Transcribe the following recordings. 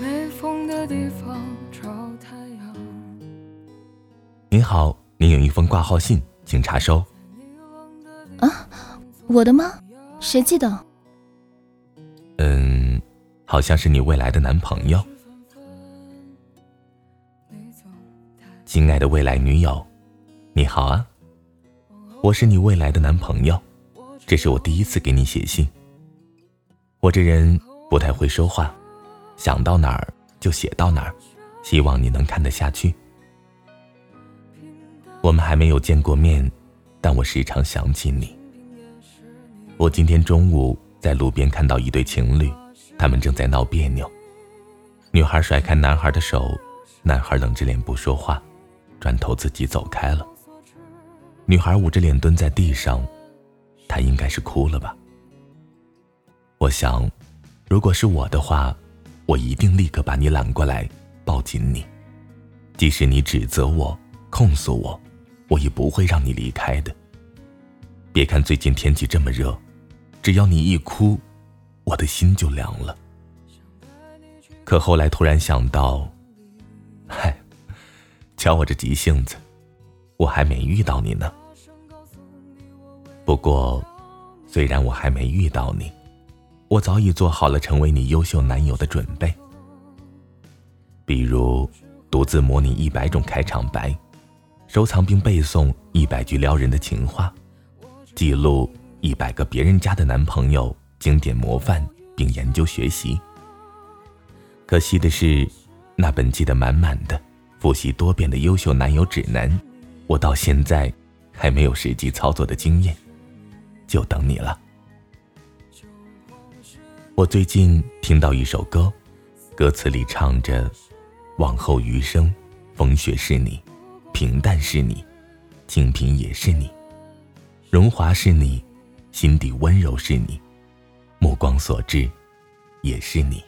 没风的地方找太阳。您好，您有一封挂号信，请查收。啊，我的吗？谁寄的？嗯，好像是你未来的男朋友。亲爱的未来女友，你好啊，我是你未来的男朋友，这是我第一次给你写信。我这人不太会说话，想到哪儿就写到哪儿，希望你能看得下去。我们还没有见过面，但我时常想起你。我今天中午在路边看到一对情侣，他们正在闹别扭，女孩甩开男孩的手，男孩冷着脸不说话。转头自己走开了。女孩捂着脸蹲在地上，她应该是哭了吧。我想，如果是我的话，我一定立刻把你揽过来，抱紧你。即使你指责我、控诉我，我也不会让你离开的。别看最近天气这么热，只要你一哭，我的心就凉了。可后来突然想到，嗨。瞧我这急性子，我还没遇到你呢。不过，虽然我还没遇到你，我早已做好了成为你优秀男友的准备。比如，独自模拟一百种开场白，收藏并背诵一百句撩人的情话，记录一百个别人家的男朋友经典模范，并研究学习。可惜的是，那本记得满满的。复习多遍的优秀男友指南，我到现在还没有实际操作的经验，就等你了。我最近听到一首歌，歌词里唱着：“往后余生，风雪是你，平淡是你，清贫也是你，荣华是你，心底温柔是你，目光所至，也是你。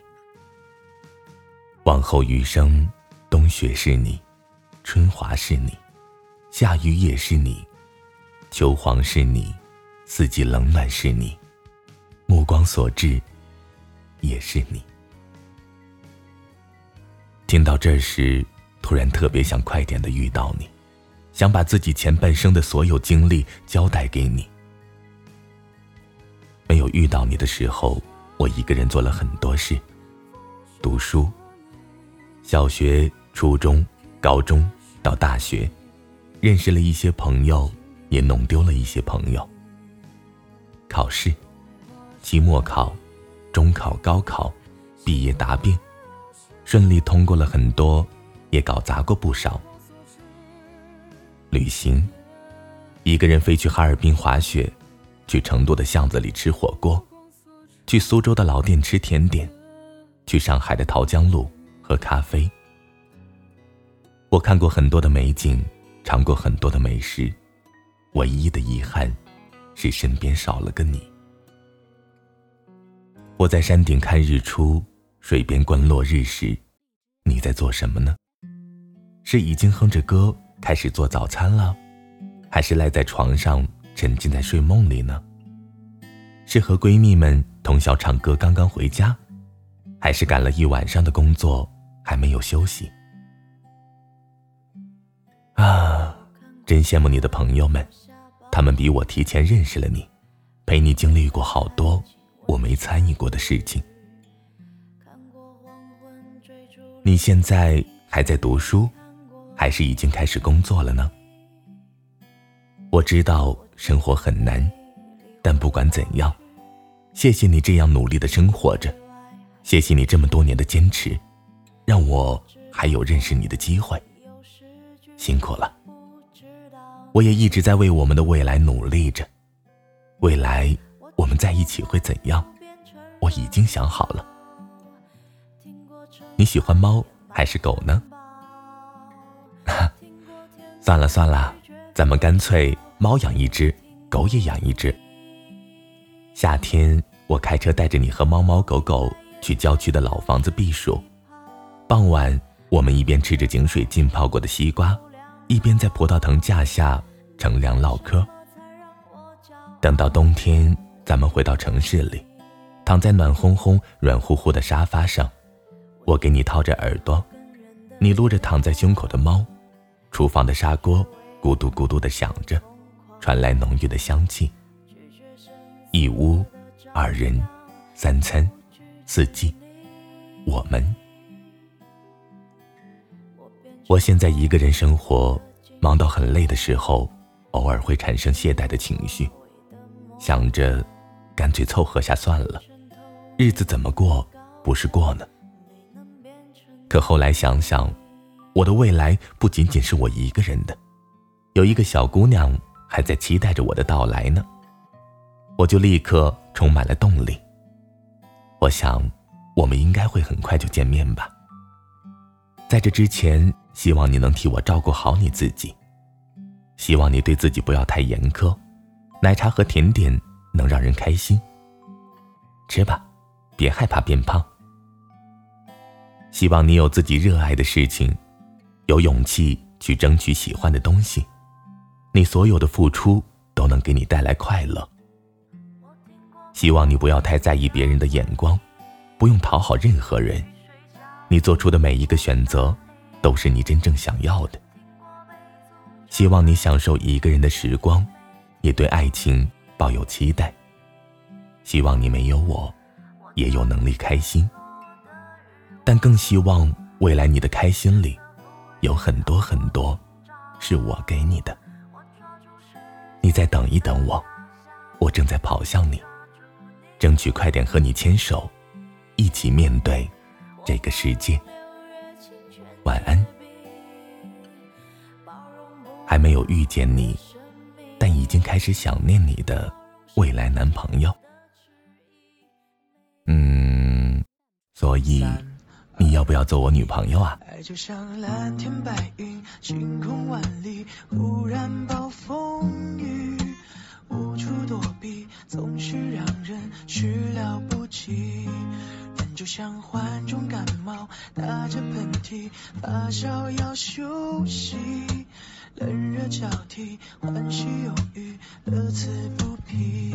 往后余生。”冬雪是你，春华是你，夏雨也是你，秋黄是你，四季冷暖是你，目光所至，也是你。听到这时，突然特别想快点的遇到你，想把自己前半生的所有经历交代给你。没有遇到你的时候，我一个人做了很多事，读书。小学、初中、高中到大学，认识了一些朋友，也弄丢了一些朋友。考试，期末考、中考、高考，毕业答辩，顺利通过了很多，也搞砸过不少。旅行，一个人飞去哈尔滨滑雪，去成都的巷子里吃火锅，去苏州的老店吃甜点，去上海的桃江路。喝咖啡。我看过很多的美景，尝过很多的美食，唯一的遗憾是身边少了个你。我在山顶看日出，水边观落日时，你在做什么呢？是已经哼着歌开始做早餐了，还是赖在床上沉浸在睡梦里呢？是和闺蜜们通宵唱歌刚刚回家，还是赶了一晚上的工作？还没有休息啊！真羡慕你的朋友们，他们比我提前认识了你，陪你经历过好多我没参与过的事情。你现在还在读书，还是已经开始工作了呢？我知道生活很难，但不管怎样，谢谢你这样努力的生活着，谢谢你这么多年的坚持。让我还有认识你的机会，辛苦了。我也一直在为我们的未来努力着。未来我们在一起会怎样？我已经想好了。你喜欢猫还是狗呢？算了算了，咱们干脆猫养一只，狗也养一只。夏天我开车带着你和猫猫狗狗去郊区的老房子避暑。傍晚，我们一边吃着井水浸泡过的西瓜，一边在葡萄藤架下乘凉唠嗑。等到冬天，咱们回到城市里，躺在暖烘烘、软乎乎的沙发上，我给你掏着耳朵，你撸着躺在胸口的猫，厨房的砂锅咕嘟咕嘟的响着，传来浓郁的香气。一屋，二人，三餐，四季，我们。我现在一个人生活，忙到很累的时候，偶尔会产生懈怠的情绪，想着，干脆凑合下算了，日子怎么过不是过呢？可后来想想，我的未来不仅仅是我一个人的，有一个小姑娘还在期待着我的到来呢。我就立刻充满了动力。我想，我们应该会很快就见面吧。在这之前，希望你能替我照顾好你自己，希望你对自己不要太严苛，奶茶和甜点能让人开心。吃吧，别害怕变胖。希望你有自己热爱的事情，有勇气去争取喜欢的东西，你所有的付出都能给你带来快乐。希望你不要太在意别人的眼光，不用讨好任何人。你做出的每一个选择，都是你真正想要的。希望你享受一个人的时光，也对爱情抱有期待。希望你没有我，也有能力开心。但更希望未来你的开心里，有很多很多，是我给你的。你再等一等我，我正在跑向你。争取快点和你牵手，一起面对这个世界。晚安。还没有遇见你，但已经开始想念你的未来男朋友。嗯，所以你要不要做我女朋友啊？爱就像蓝天白云，晴空万里，忽然暴风雨。无处躲避，总是让人始料不及。像患重感冒，打着喷嚏，发烧要休息。冷热交替，欢喜忧郁，乐此不疲。